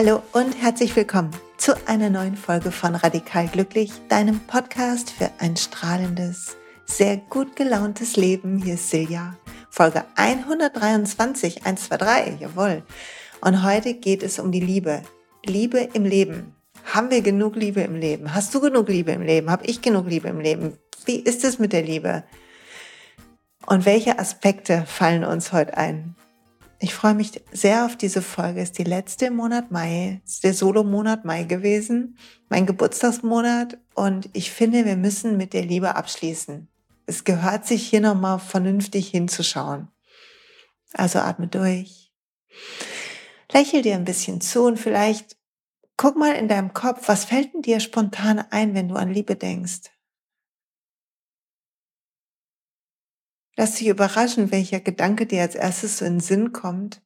Hallo und herzlich willkommen zu einer neuen Folge von Radikal Glücklich, deinem Podcast für ein strahlendes, sehr gut gelauntes Leben. Hier ist Silja, Folge 123, 123, jawohl. Und heute geht es um die Liebe. Liebe im Leben. Haben wir genug Liebe im Leben? Hast du genug Liebe im Leben? Habe ich genug Liebe im Leben? Wie ist es mit der Liebe? Und welche Aspekte fallen uns heute ein? Ich freue mich sehr auf diese Folge. Es ist die letzte im Monat Mai. Es ist der Solo-Monat Mai gewesen, mein Geburtstagsmonat. Und ich finde, wir müssen mit der Liebe abschließen. Es gehört sich hier nochmal vernünftig hinzuschauen. Also atme durch. Lächel dir ein bisschen zu und vielleicht guck mal in deinem Kopf, was fällt denn dir spontan ein, wenn du an Liebe denkst? Lass dich überraschen, welcher Gedanke dir als erstes so in den Sinn kommt.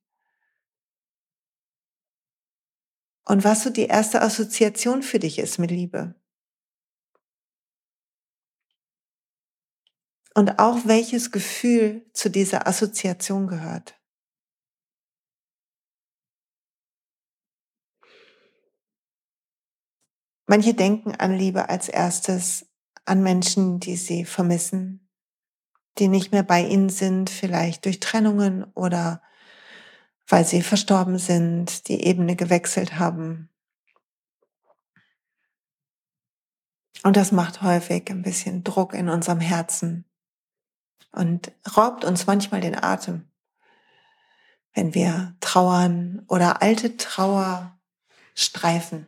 Und was so die erste Assoziation für dich ist mit Liebe. Und auch welches Gefühl zu dieser Assoziation gehört. Manche denken an Liebe als erstes an Menschen, die sie vermissen, die nicht mehr bei ihnen sind, vielleicht durch Trennungen oder weil sie verstorben sind, die Ebene gewechselt haben. Und das macht häufig ein bisschen Druck in unserem Herzen und raubt uns manchmal den Atem, wenn wir trauern oder alte Trauer streifen.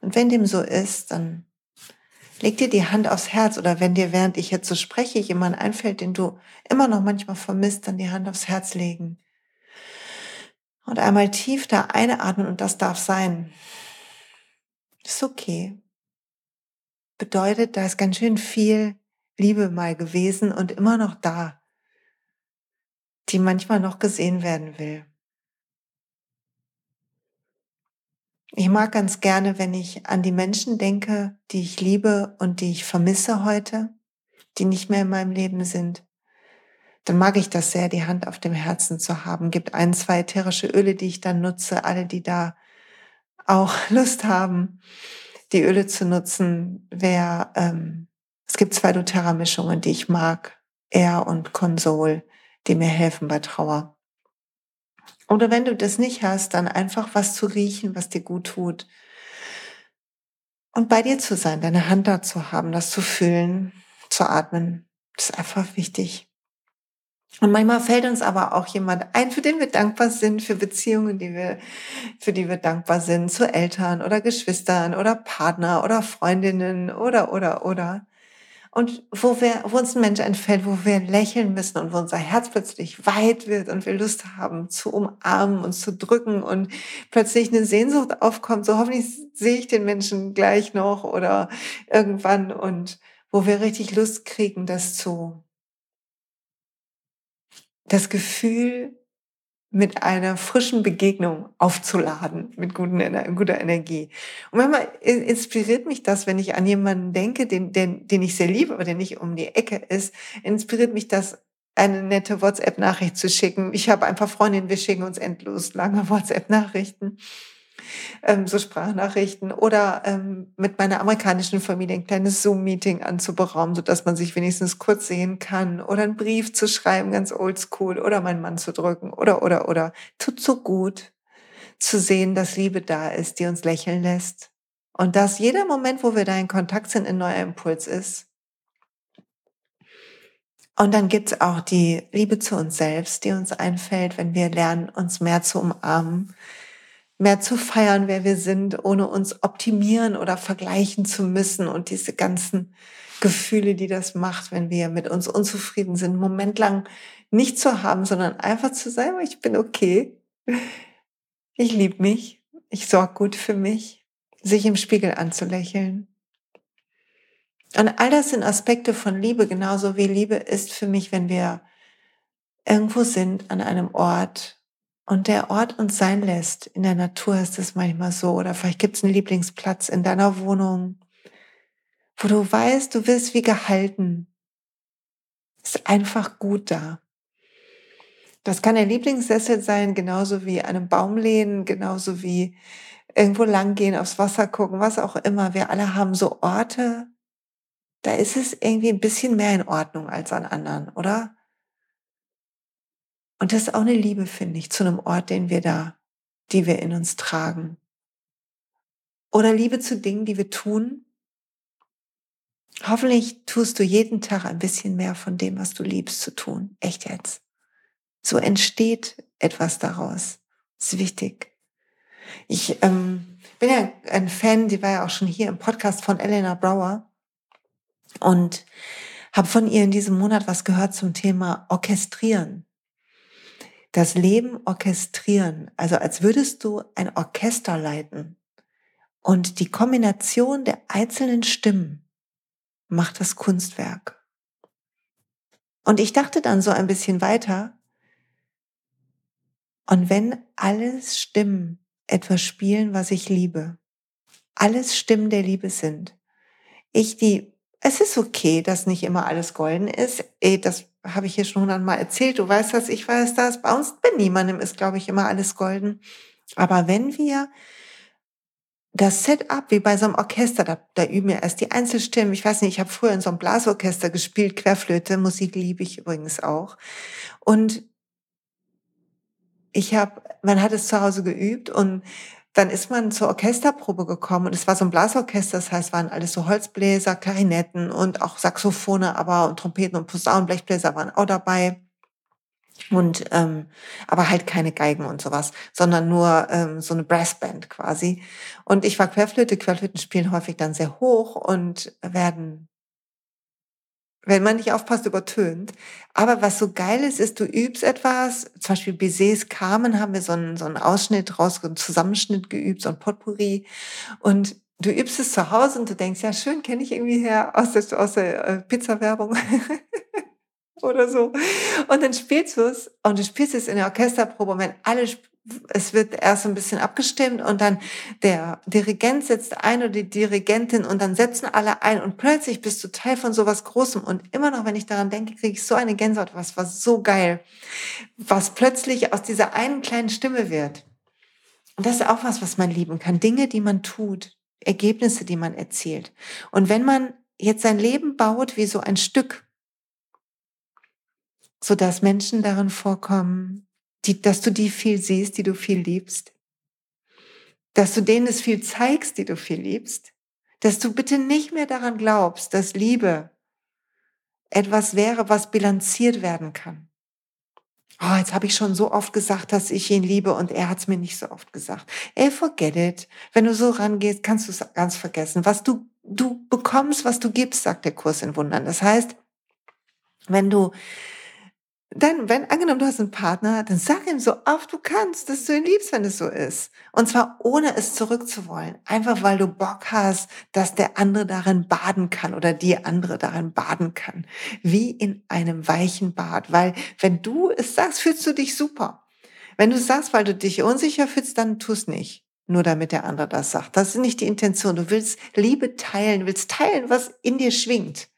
Und wenn dem so ist, dann Leg dir die Hand aufs Herz oder wenn dir, während ich jetzt so spreche, jemand einfällt, den du immer noch manchmal vermisst, dann die Hand aufs Herz legen. Und einmal tief da einatmen und das darf sein. Ist okay. Bedeutet, da ist ganz schön viel Liebe mal gewesen und immer noch da, die manchmal noch gesehen werden will. Ich mag ganz gerne, wenn ich an die Menschen denke, die ich liebe und die ich vermisse heute, die nicht mehr in meinem Leben sind. Dann mag ich das sehr, die Hand auf dem Herzen zu haben. Gibt ein, zwei ätherische Öle, die ich dann nutze. Alle, die da auch Lust haben, die Öle zu nutzen. Wer, ähm, es gibt zwei doTERRA-Mischungen, die ich mag. Er und Consol, die mir helfen bei Trauer. Oder wenn du das nicht hast, dann einfach was zu riechen, was dir gut tut. Und bei dir zu sein, deine Hand da zu haben, das zu fühlen, zu atmen, das ist einfach wichtig. Und manchmal fällt uns aber auch jemand ein, für den wir dankbar sind, für Beziehungen, die wir, für die wir dankbar sind, zu Eltern oder Geschwistern oder Partner oder Freundinnen oder, oder, oder und wo wir, wo uns ein Mensch entfällt, wo wir lächeln müssen und wo unser Herz plötzlich weit wird und wir Lust haben zu umarmen und zu drücken und plötzlich eine Sehnsucht aufkommt, so hoffentlich sehe ich den Menschen gleich noch oder irgendwann und wo wir richtig Lust kriegen, das zu, das Gefühl mit einer frischen Begegnung aufzuladen, mit guten, guter Energie. Und manchmal inspiriert mich das, wenn ich an jemanden denke, den, den, den ich sehr liebe, aber der nicht um die Ecke ist, inspiriert mich das, eine nette WhatsApp-Nachricht zu schicken. Ich habe ein paar Freundinnen, wir schicken uns endlos lange WhatsApp-Nachrichten ähm, so Sprachnachrichten oder ähm, mit meiner amerikanischen Familie ein kleines Zoom-Meeting anzuberaumen, sodass man sich wenigstens kurz sehen kann oder einen Brief zu schreiben, ganz oldschool oder meinen Mann zu drücken oder, oder, oder. Tut so gut zu sehen, dass Liebe da ist, die uns lächeln lässt. Und dass jeder Moment, wo wir da in Kontakt sind, ein neuer Impuls ist. Und dann gibt's auch die Liebe zu uns selbst, die uns einfällt, wenn wir lernen, uns mehr zu umarmen, mehr zu feiern, wer wir sind, ohne uns optimieren oder vergleichen zu müssen. Und diese ganzen Gefühle, die das macht, wenn wir mit uns unzufrieden sind, einen Moment lang nicht zu haben, sondern einfach zu sein, ich bin okay, ich liebe mich, ich sorge gut für mich, sich im Spiegel anzulächeln. Und all das sind Aspekte von Liebe, genauso wie Liebe ist für mich, wenn wir irgendwo sind an einem Ort, und der Ort uns sein lässt. In der Natur ist es manchmal so. Oder vielleicht gibt es einen Lieblingsplatz in deiner Wohnung, wo du weißt, du wirst wie gehalten. Ist einfach gut da. Das kann der Lieblingssessel sein, genauso wie einem Baum lehnen, genauso wie irgendwo langgehen, aufs Wasser gucken, was auch immer. Wir alle haben so Orte, da ist es irgendwie ein bisschen mehr in Ordnung als an anderen, oder? Und das ist auch eine Liebe, finde ich, zu einem Ort, den wir da, die wir in uns tragen. Oder Liebe zu Dingen, die wir tun. Hoffentlich tust du jeden Tag ein bisschen mehr von dem, was du liebst zu tun. Echt jetzt. So entsteht etwas daraus. Das ist wichtig. Ich ähm, bin ja ein Fan, die war ja auch schon hier im Podcast von Elena Brower und habe von ihr in diesem Monat was gehört zum Thema Orchestrieren. Das Leben orchestrieren, also als würdest du ein Orchester leiten. Und die Kombination der einzelnen Stimmen macht das Kunstwerk. Und ich dachte dann so ein bisschen weiter, und wenn alles Stimmen etwas spielen, was ich liebe, alles Stimmen der Liebe sind, ich die, es ist okay, dass nicht immer alles golden ist. Ey, das habe ich hier schon hundertmal erzählt. Du weißt das, ich weiß das. Bei uns, bei niemandem ist, glaube ich, immer alles golden. Aber wenn wir das Setup wie bei so einem Orchester, da, da üben wir erst die Einzelstimmen. Ich weiß nicht, ich habe früher in so einem Blasorchester gespielt, Querflöte, Musik liebe ich übrigens auch. Und ich habe, man hat es zu Hause geübt und dann ist man zur Orchesterprobe gekommen und es war so ein Blasorchester, das heißt, waren alles so Holzbläser, Klarinetten und auch Saxophone, aber und Trompeten und Posaunen, Blechbläser waren auch dabei. Und ähm, aber halt keine Geigen und sowas, sondern nur ähm, so eine Brassband quasi. Und ich war Querflöte. Querflöten spielen häufig dann sehr hoch und werden wenn man nicht aufpasst, übertönt. Aber was so geil ist, ist, du übst etwas, zum Beispiel Bizets Carmen haben wir so einen, so einen Ausschnitt raus, einen Zusammenschnitt geübt, so ein Potpourri. Und du übst es zu Hause und du denkst, ja, schön, kenne ich irgendwie her aus der, aus der äh, Pizza-Werbung. Oder so. Und dann spielst du es und du spielst es in der Orchesterprobe und wenn alle es wird erst ein bisschen abgestimmt und dann der Dirigent setzt ein oder die Dirigentin und dann setzen alle ein und plötzlich bist du Teil von sowas Großem und immer noch, wenn ich daran denke, kriege ich so eine Gänsehaut, was war so geil, was plötzlich aus dieser einen kleinen Stimme wird. Und das ist auch was, was man lieben kann. Dinge, die man tut, Ergebnisse, die man erzielt. Und wenn man jetzt sein Leben baut wie so ein Stück, so dass Menschen darin vorkommen, die, dass du die viel siehst, die du viel liebst, dass du denen es viel zeigst, die du viel liebst, dass du bitte nicht mehr daran glaubst, dass Liebe etwas wäre, was bilanziert werden kann. Oh, jetzt habe ich schon so oft gesagt, dass ich ihn liebe und er hat es mir nicht so oft gesagt. Ey, forget it. Wenn du so rangehst, kannst du es ganz vergessen. Was du, du bekommst, was du gibst, sagt der Kurs in Wundern. Das heißt, wenn du dann, wenn, angenommen, du hast einen Partner, dann sag ihm so oft du kannst, dass du ihn liebst, wenn es so ist. Und zwar ohne es zurückzuwollen. Einfach weil du Bock hast, dass der andere darin baden kann oder die andere darin baden kann. Wie in einem weichen Bad. Weil wenn du es sagst, fühlst du dich super. Wenn du sagst, weil du dich unsicher fühlst, dann tust nicht. Nur damit der andere das sagt. Das ist nicht die Intention. Du willst Liebe teilen, willst teilen, was in dir schwingt.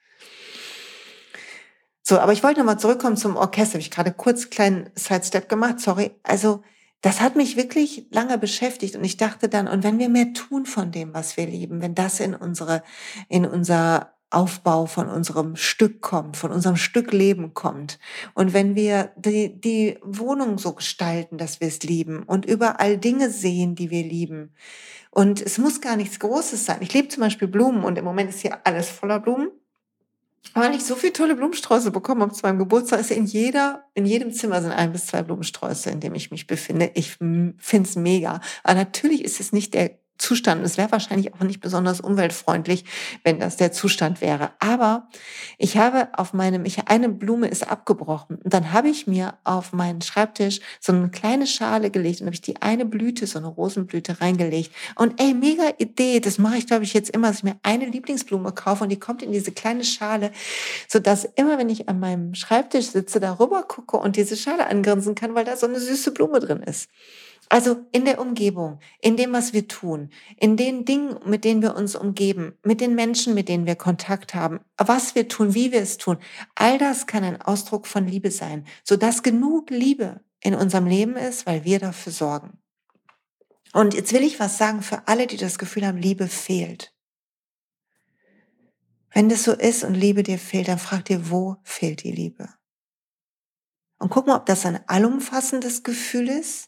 So, aber ich wollte nochmal zurückkommen zum Orchester. Habe ich gerade kurz kleinen Sidestep gemacht, sorry. Also, das hat mich wirklich lange beschäftigt und ich dachte dann, und wenn wir mehr tun von dem, was wir lieben, wenn das in unsere, in unser Aufbau von unserem Stück kommt, von unserem Stück Leben kommt. Und wenn wir die, die Wohnung so gestalten, dass wir es lieben und überall Dinge sehen, die wir lieben. Und es muss gar nichts Großes sein. Ich lebe zum Beispiel Blumen und im Moment ist hier alles voller Blumen weil ich so viele tolle Blumensträuße bekommen habe zu meinem Geburtstag, ist in jeder, in jedem Zimmer sind ein bis zwei Blumensträuße, in dem ich mich befinde. Ich finde es mega. Aber natürlich ist es nicht der Zustand. Es wäre wahrscheinlich auch nicht besonders umweltfreundlich, wenn das der Zustand wäre. Aber ich habe auf meinem, ich, eine Blume ist abgebrochen. Und dann habe ich mir auf meinen Schreibtisch so eine kleine Schale gelegt und habe ich die eine Blüte, so eine Rosenblüte reingelegt. Und ey, mega Idee. Das mache ich, glaube ich, jetzt immer, dass ich mir eine Lieblingsblume kaufe und die kommt in diese kleine Schale, sodass immer, wenn ich an meinem Schreibtisch sitze, darüber gucke und diese Schale angrinsen kann, weil da so eine süße Blume drin ist. Also in der Umgebung, in dem, was wir tun, in den Dingen, mit denen wir uns umgeben, mit den Menschen, mit denen wir Kontakt haben, was wir tun, wie wir es tun, all das kann ein Ausdruck von Liebe sein, sodass genug Liebe in unserem Leben ist, weil wir dafür sorgen. Und jetzt will ich was sagen für alle, die das Gefühl haben, Liebe fehlt. Wenn das so ist und Liebe dir fehlt, dann frag dir, wo fehlt die Liebe? Und guck mal, ob das ein allumfassendes Gefühl ist.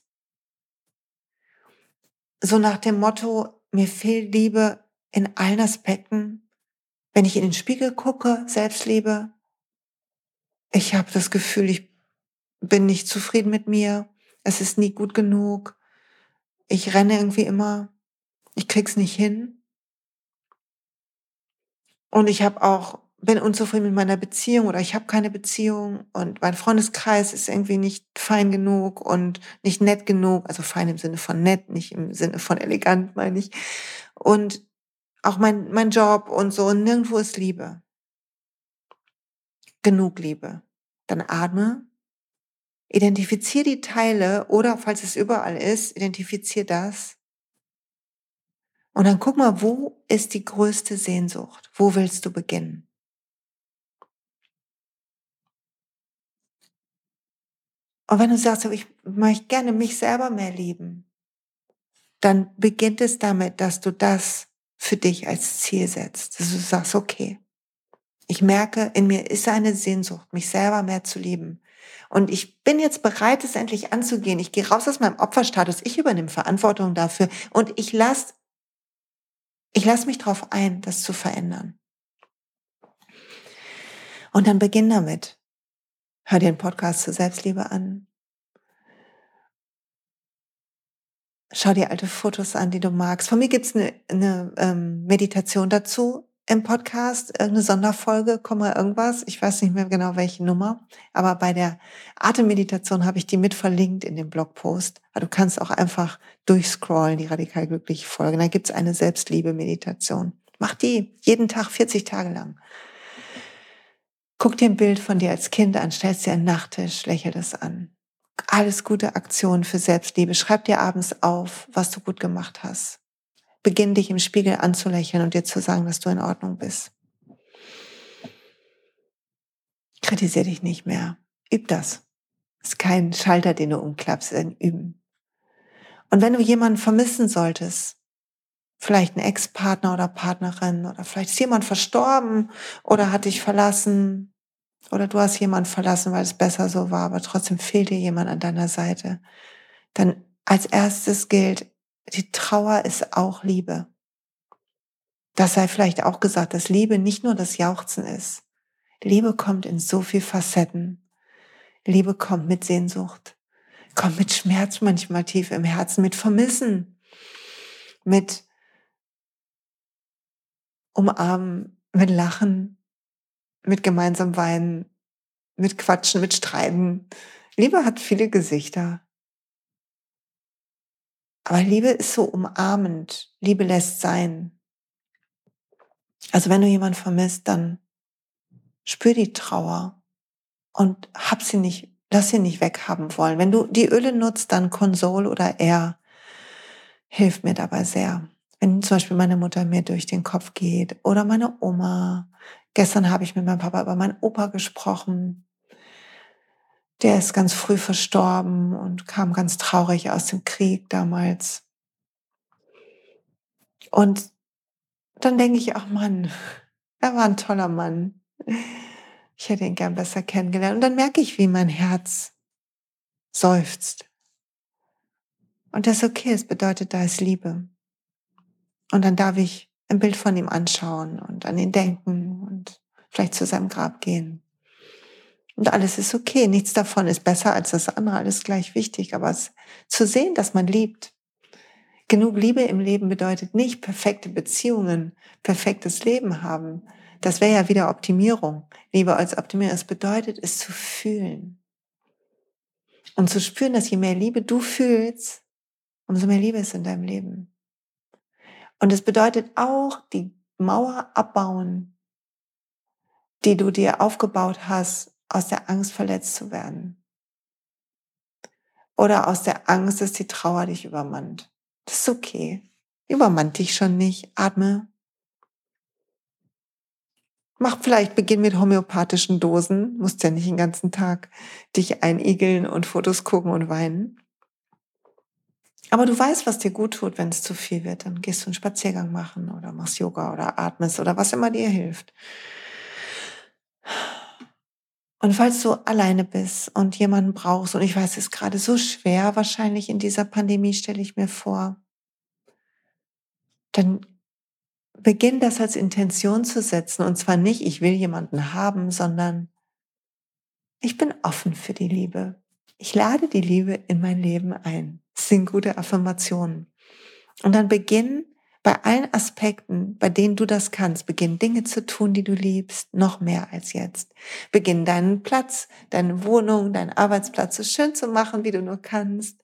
So nach dem Motto, mir fehlt Liebe in allen Aspekten. Wenn ich in den Spiegel gucke, Selbstliebe, ich habe das Gefühl, ich bin nicht zufrieden mit mir. Es ist nie gut genug. Ich renne irgendwie immer. Ich krieg's nicht hin. Und ich habe auch bin unzufrieden mit meiner Beziehung oder ich habe keine Beziehung und mein Freundeskreis ist irgendwie nicht fein genug und nicht nett genug, also fein im Sinne von nett, nicht im Sinne von elegant, meine ich. Und auch mein, mein Job und so, und nirgendwo ist Liebe. Genug Liebe. Dann atme, identifizier die Teile oder falls es überall ist, identifizier das. Und dann guck mal, wo ist die größte Sehnsucht? Wo willst du beginnen? Und wenn du sagst, ich möchte gerne mich selber mehr lieben, dann beginnt es damit, dass du das für dich als Ziel setzt. Dass du sagst, okay, ich merke, in mir ist eine Sehnsucht, mich selber mehr zu lieben. Und ich bin jetzt bereit, es endlich anzugehen. Ich gehe raus aus meinem Opferstatus. Ich übernehme Verantwortung dafür und ich lasse ich lass mich darauf ein, das zu verändern. Und dann beginn damit. Hör dir den Podcast zur Selbstliebe an. Schau dir alte Fotos an, die du magst. Von mir gibt's eine, eine ähm, Meditation dazu im Podcast, eine Sonderfolge, komm mal irgendwas. Ich weiß nicht mehr genau welche Nummer, aber bei der Atemmeditation habe ich die mit verlinkt in dem Blogpost. Du kannst auch einfach durchscrollen, die radikal glückliche Folge. Da gibt's eine Selbstliebe-Meditation. Mach die jeden Tag 40 Tage lang. Guck dir ein Bild von dir als Kind an, stellst dir einen Nachttisch, lächel das an. Alles gute Aktionen für Selbstliebe. Schreib dir abends auf, was du gut gemacht hast. Beginn dich im Spiegel anzulächeln und dir zu sagen, dass du in Ordnung bist. Kritisier dich nicht mehr. Üb das. Ist kein Schalter, den du umklappst, ein Üben. Und wenn du jemanden vermissen solltest, vielleicht ein Ex-Partner oder Partnerin oder vielleicht ist jemand verstorben oder hat dich verlassen oder du hast jemanden verlassen, weil es besser so war, aber trotzdem fehlt dir jemand an deiner Seite, dann als erstes gilt, die Trauer ist auch Liebe. Das sei vielleicht auch gesagt, dass Liebe nicht nur das Jauchzen ist. Liebe kommt in so viel Facetten. Liebe kommt mit Sehnsucht, kommt mit Schmerz manchmal tief im Herzen, mit Vermissen, mit umarmen, mit Lachen, mit gemeinsam weinen, mit Quatschen, mit Streiten. Liebe hat viele Gesichter. Aber Liebe ist so umarmend. Liebe lässt sein. Also wenn du jemanden vermisst, dann spür die Trauer und hab sie nicht, lass sie nicht weghaben wollen. Wenn du die Öle nutzt, dann Konsol oder Air hilft mir dabei sehr wenn zum Beispiel meine Mutter mir durch den Kopf geht oder meine Oma. Gestern habe ich mit meinem Papa über meinen Opa gesprochen. Der ist ganz früh verstorben und kam ganz traurig aus dem Krieg damals. Und dann denke ich, ach Mann, er war ein toller Mann. Ich hätte ihn gern besser kennengelernt. Und dann merke ich, wie mein Herz seufzt. Und das ist okay, es bedeutet, da ist Liebe. Und dann darf ich ein Bild von ihm anschauen und an ihn denken und vielleicht zu seinem Grab gehen. Und alles ist okay. Nichts davon ist besser als das andere. Alles gleich wichtig. Aber es, zu sehen, dass man liebt. Genug Liebe im Leben bedeutet nicht perfekte Beziehungen, perfektes Leben haben. Das wäre ja wieder Optimierung. Liebe als Optimierung. Es bedeutet, es zu fühlen. Und zu spüren, dass je mehr Liebe du fühlst, umso mehr Liebe ist in deinem Leben. Und es bedeutet auch die Mauer abbauen, die du dir aufgebaut hast, aus der Angst verletzt zu werden. oder aus der Angst, dass die Trauer dich übermannt. Das ist okay. Übermannt dich schon nicht. Atme. Mach vielleicht Beginn mit homöopathischen Dosen. Musst ja nicht den ganzen Tag dich einigeln und Fotos gucken und weinen. Aber du weißt, was dir gut tut, wenn es zu viel wird. Dann gehst du einen Spaziergang machen oder machst Yoga oder atmest oder was immer dir hilft. Und falls du alleine bist und jemanden brauchst, und ich weiß, es ist gerade so schwer wahrscheinlich in dieser Pandemie, stelle ich mir vor, dann beginn das als Intention zu setzen. Und zwar nicht, ich will jemanden haben, sondern ich bin offen für die Liebe. Ich lade die Liebe in mein Leben ein. Sind gute Affirmationen. Und dann beginn bei allen Aspekten, bei denen du das kannst, beginn Dinge zu tun, die du liebst, noch mehr als jetzt. Beginn deinen Platz, deine Wohnung, deinen Arbeitsplatz so schön zu machen, wie du nur kannst.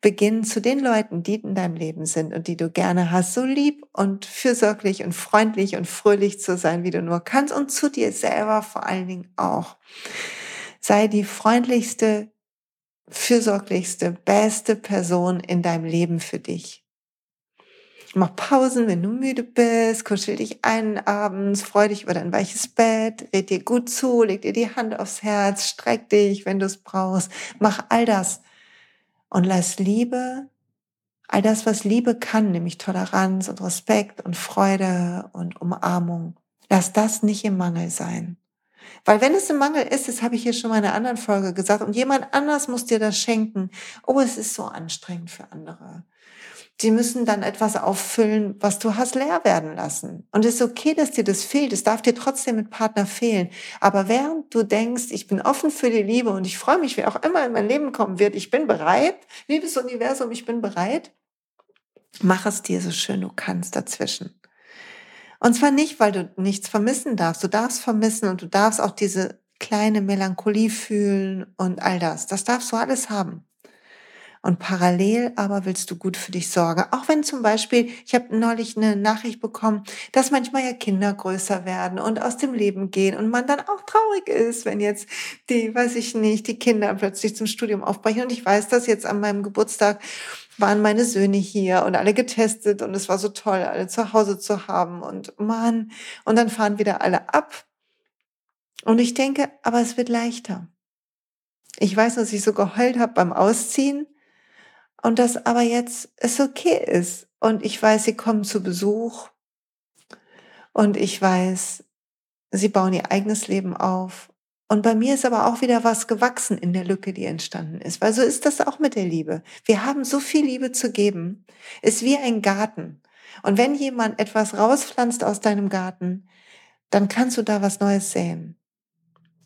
Beginn zu den Leuten, die in deinem Leben sind und die du gerne hast, so lieb und fürsorglich und freundlich und fröhlich zu sein, wie du nur kannst und zu dir selber vor allen Dingen auch. Sei die freundlichste, fürsorglichste, beste Person in deinem Leben für dich. Mach Pausen, wenn du müde bist, kuschel dich ein abends, freu dich über dein weiches Bett, red dir gut zu, leg dir die Hand aufs Herz, streck dich, wenn du es brauchst. Mach all das und lass Liebe, all das, was Liebe kann, nämlich Toleranz und Respekt und Freude und Umarmung, lass das nicht im Mangel sein. Weil wenn es im Mangel ist, das habe ich hier schon mal in einer anderen Folge gesagt, und jemand anders muss dir das schenken, oh, es ist so anstrengend für andere. Sie müssen dann etwas auffüllen, was du hast leer werden lassen. Und es ist okay, dass dir das fehlt. Es darf dir trotzdem mit Partner fehlen. Aber während du denkst, ich bin offen für die Liebe und ich freue mich, wer auch immer in mein Leben kommen wird, ich bin bereit, liebes Universum, ich bin bereit, mach es dir so schön du kannst dazwischen. Und zwar nicht, weil du nichts vermissen darfst. Du darfst vermissen und du darfst auch diese kleine Melancholie fühlen und all das. Das darfst du alles haben. Und parallel aber willst du gut für dich sorgen. Auch wenn zum Beispiel, ich habe neulich eine Nachricht bekommen, dass manchmal ja Kinder größer werden und aus dem Leben gehen und man dann auch traurig ist, wenn jetzt die, weiß ich nicht, die Kinder plötzlich zum Studium aufbrechen. Und ich weiß das jetzt an meinem Geburtstag waren meine Söhne hier und alle getestet und es war so toll, alle zu Hause zu haben und Mann, und dann fahren wieder alle ab. Und ich denke, aber es wird leichter. Ich weiß, dass ich so geheult habe beim Ausziehen und dass aber jetzt es okay ist. Und ich weiß, sie kommen zu Besuch und ich weiß, sie bauen ihr eigenes Leben auf. Und bei mir ist aber auch wieder was gewachsen in der Lücke, die entstanden ist. Weil so ist das auch mit der Liebe. Wir haben so viel Liebe zu geben. Ist wie ein Garten. Und wenn jemand etwas rauspflanzt aus deinem Garten, dann kannst du da was Neues säen.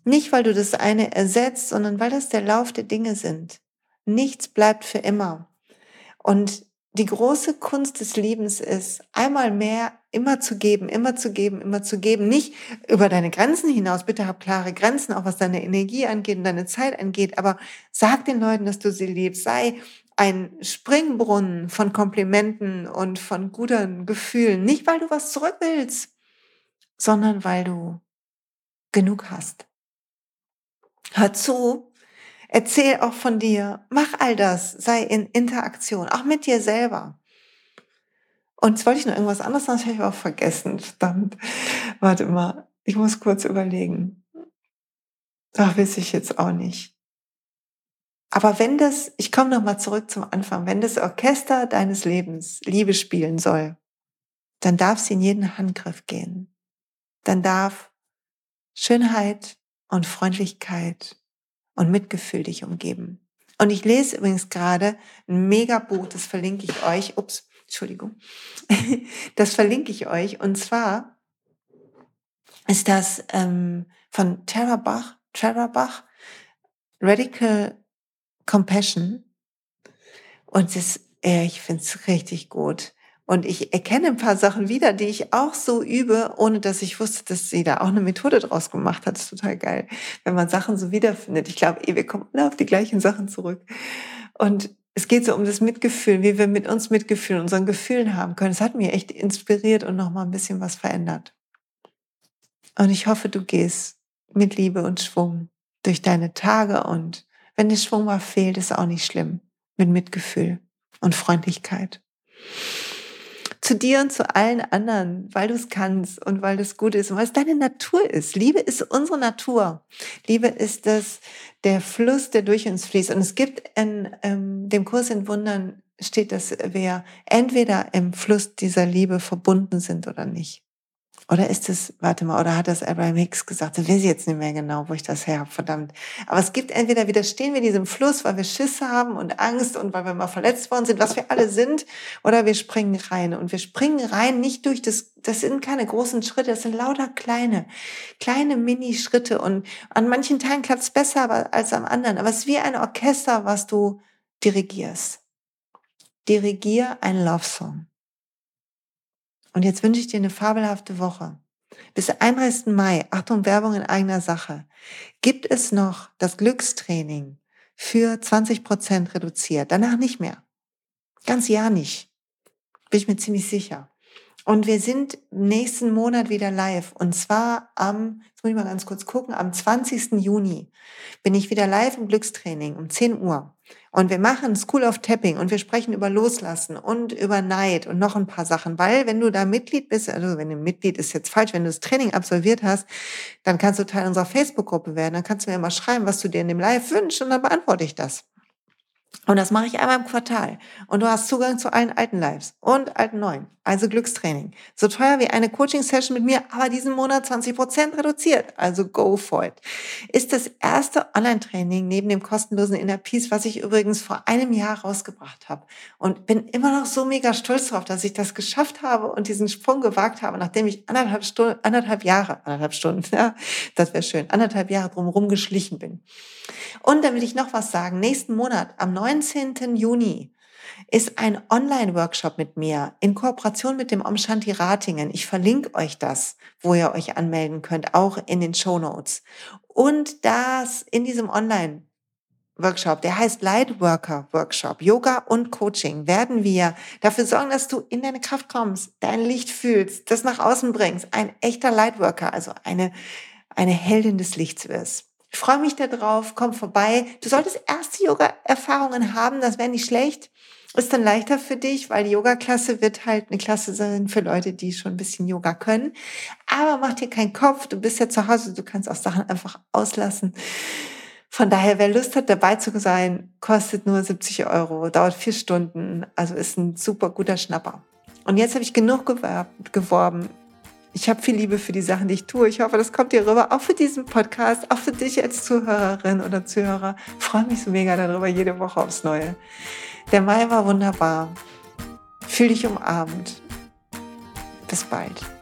Nicht, weil du das eine ersetzt, sondern weil das der Lauf der Dinge sind. Nichts bleibt für immer. Und die große Kunst des Liebens ist, einmal mehr immer zu geben, immer zu geben, immer zu geben. Nicht über deine Grenzen hinaus. Bitte hab klare Grenzen, auch was deine Energie angeht und deine Zeit angeht. Aber sag den Leuten, dass du sie liebst. Sei ein Springbrunnen von Komplimenten und von guten Gefühlen. Nicht, weil du was zurück willst, sondern weil du genug hast. Hör zu, Erzähl auch von dir. Mach all das. Sei in Interaktion, auch mit dir selber. Und jetzt wollte ich noch irgendwas anderes sagen, das habe ich auch vergessen. Verdammt. Warte mal. Ich muss kurz überlegen. Ach, weiß ich jetzt auch nicht. Aber wenn das, ich komme nochmal zurück zum Anfang, wenn das Orchester deines Lebens Liebe spielen soll, dann darf sie in jeden Handgriff gehen. Dann darf Schönheit und Freundlichkeit und Mitgefühl dich umgeben. Und ich lese übrigens gerade ein Megabuch, das verlinke ich euch. Ups, Entschuldigung. Das verlinke ich euch. Und zwar ist das ähm, von Tara Bach, Tara Bach, Radical Compassion. Und das, äh, ich finde es richtig gut. Und ich erkenne ein paar Sachen wieder, die ich auch so übe, ohne dass ich wusste, dass sie da auch eine Methode draus gemacht hat. Das ist total geil, wenn man Sachen so wiederfindet. Ich glaube, wir kommen alle auf die gleichen Sachen zurück. Und es geht so um das Mitgefühl, wie wir mit uns Mitgefühl, unseren Gefühlen haben können. Es hat mir echt inspiriert und nochmal ein bisschen was verändert. Und ich hoffe, du gehst mit Liebe und Schwung durch deine Tage und wenn der Schwung mal fehlt, ist auch nicht schlimm. mit Mitgefühl und Freundlichkeit. Zu dir und zu allen anderen, weil du es kannst und weil es gut ist und weil es deine Natur ist. Liebe ist unsere Natur. Liebe ist das, der Fluss, der durch uns fließt. Und es gibt in ähm, dem Kurs in Wundern steht, dass wir entweder im Fluss dieser Liebe verbunden sind oder nicht. Oder ist es, warte mal, oder hat das Abraham Hicks gesagt? Das weiß ich jetzt nicht mehr genau, wo ich das her habe, verdammt. Aber es gibt entweder widerstehen wir diesem Fluss, weil wir Schiss haben und Angst und weil wir mal verletzt worden sind, was wir alle sind, oder wir springen rein. Und wir springen rein nicht durch das, das sind keine großen Schritte, das sind lauter kleine, kleine Mini-Schritte. Und an manchen Tagen klappt es besser als am anderen. Aber es ist wie ein Orchester, was du dirigierst. Dirigier ein Love Song. Und jetzt wünsche ich dir eine fabelhafte Woche. Bis 31. Mai, Achtung, Werbung in eigener Sache, gibt es noch das Glückstraining für 20 Prozent reduziert. Danach nicht mehr. Ganz Jahr nicht. Bin ich mir ziemlich sicher. Und wir sind nächsten Monat wieder live. Und zwar am, jetzt muss ich mal ganz kurz gucken, am 20. Juni bin ich wieder live im Glückstraining um 10 Uhr. Und wir machen School of Tapping und wir sprechen über Loslassen und über Neid und noch ein paar Sachen. Weil wenn du da Mitglied bist, also wenn du Mitglied ist jetzt falsch, wenn du das Training absolviert hast, dann kannst du Teil unserer Facebook-Gruppe werden. Dann kannst du mir mal schreiben, was du dir in dem Live wünschst und dann beantworte ich das. Und das mache ich einmal im Quartal. Und du hast Zugang zu allen alten Lives und alten neuen. Also Glückstraining. So teuer wie eine Coaching-Session mit mir, aber diesen Monat 20 Prozent reduziert. Also go for it. Ist das erste Online-Training neben dem kostenlosen Inner Peace, was ich übrigens vor einem Jahr rausgebracht habe. Und bin immer noch so mega stolz darauf, dass ich das geschafft habe und diesen Sprung gewagt habe, nachdem ich anderthalb Stunden, anderthalb Jahre, anderthalb Stunden, ja, das wäre schön, anderthalb Jahre drumherum geschlichen bin. Und dann will ich noch was sagen. Nächsten Monat, am 19. Juni, ist ein Online-Workshop mit mir in Kooperation mit dem Omshanti Ratingen. Ich verlinke euch das, wo ihr euch anmelden könnt, auch in den Show Notes. Und das in diesem Online Workshop, der heißt Lightworker Workshop, Yoga und Coaching, werden wir dafür sorgen, dass du in deine Kraft kommst, dein Licht fühlst, das nach außen bringst, ein echter Lightworker, also eine, eine Heldin des Lichts wirst. Ich freue mich darauf, komm vorbei. Du solltest erste Yoga-Erfahrungen haben, das wäre nicht schlecht. Ist dann leichter für dich, weil die Yoga-Klasse wird halt eine Klasse sein für Leute, die schon ein bisschen Yoga können. Aber mach dir keinen Kopf, du bist ja zu Hause, du kannst auch Sachen einfach auslassen. Von daher, wer Lust hat, dabei zu sein, kostet nur 70 Euro, dauert vier Stunden, also ist ein super guter Schnapper. Und jetzt habe ich genug geworben. Ich habe viel Liebe für die Sachen, die ich tue. Ich hoffe, das kommt dir rüber, auch für diesen Podcast, auch für dich als Zuhörerin oder Zuhörer. Ich freue mich so mega darüber, jede Woche aufs Neue. Der Mai war wunderbar. Fühl dich umarmt. Bis bald.